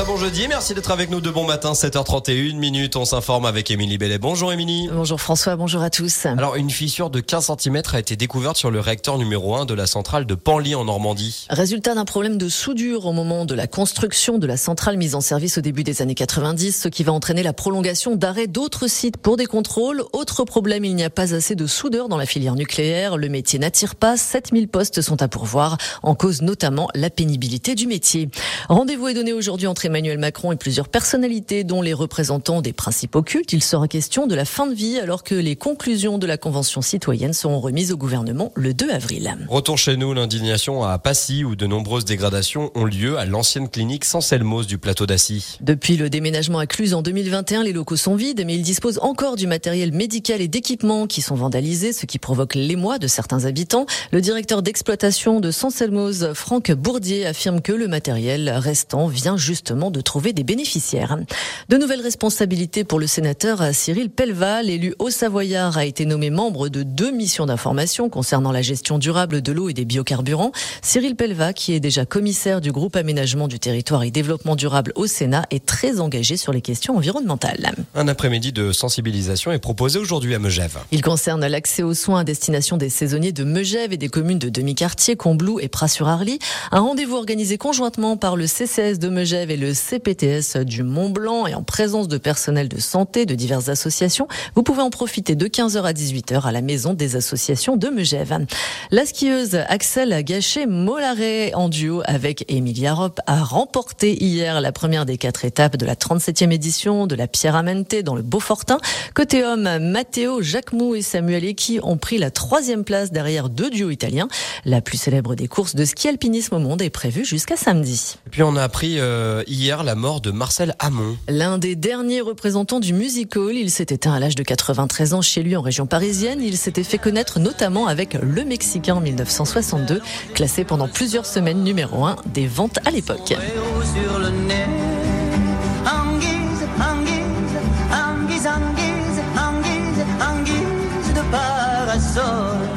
Très bon jeudi, merci d'être avec nous de bon matin, 7h31 minutes. On s'informe avec Émilie Bellet. Bonjour Émilie. Bonjour François, bonjour à tous. Alors, une fissure de 15 cm a été découverte sur le réacteur numéro 1 de la centrale de Panly en Normandie. Résultat d'un problème de soudure au moment de la construction de la centrale mise en service au début des années 90, ce qui va entraîner la prolongation d'arrêt d'autres sites pour des contrôles. Autre problème, il n'y a pas assez de soudeurs dans la filière nucléaire. Le métier n'attire pas. 7000 postes sont à pourvoir, en cause notamment la pénibilité du métier. Rendez-vous est donné aujourd'hui entre Emmanuel Macron et plusieurs personnalités, dont les représentants des principaux cultes. Il sera question de la fin de vie, alors que les conclusions de la Convention citoyenne seront remises au gouvernement le 2 avril. Retour chez nous, l'indignation à Passy, où de nombreuses dégradations ont lieu à l'ancienne clinique Sanselmos du plateau d'Assy. Depuis le déménagement à Cluse en 2021, les locaux sont vides, mais ils disposent encore du matériel médical et d'équipements qui sont vandalisés, ce qui provoque l'émoi de certains habitants. Le directeur d'exploitation de Sanselmos, Franck Bourdier, affirme que le matériel restant vient justement de trouver des bénéficiaires. De nouvelles responsabilités pour le sénateur Cyril Pellevat. L'élu haut-savoyard a été nommé membre de deux missions d'information concernant la gestion durable de l'eau et des biocarburants. Cyril Pellevat, qui est déjà commissaire du groupe aménagement du territoire et développement durable au Sénat, est très engagé sur les questions environnementales. Un après-midi de sensibilisation est proposé aujourd'hui à Megève. Il concerne l'accès aux soins à destination des saisonniers de Megève et des communes de demi-quartier, Combloux et Pras-sur-Arly. Un rendez-vous organisé conjointement par le CCS de Megève et le CPTS du Mont-Blanc et en présence de personnel de santé de diverses associations. Vous pouvez en profiter de 15h à 18h à la maison des associations de Megève. La skieuse Axel Gachet-Mollaret en duo avec Emilia Rop a remporté hier la première des quatre étapes de la 37e édition de la Pierre Amente dans le Beaufortin. Côté homme, Matteo Jacquemou et Samuel Eki ont pris la troisième place derrière deux duos italiens. La plus célèbre des courses de ski alpinisme au monde est prévue jusqu'à samedi. Et puis on a appris euh, hier la mort de Marcel Hamon. L'un des derniers représentants du music hall, il s'est éteint à l'âge de 93 ans chez lui en région parisienne. Il s'était fait connaître notamment avec Le Mexicain en 1962, classé pendant plusieurs semaines numéro 1 des ventes à l'époque.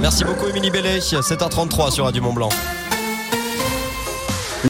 Merci beaucoup Émilie Bellet, 7h33 sur Radio Mont Blanc.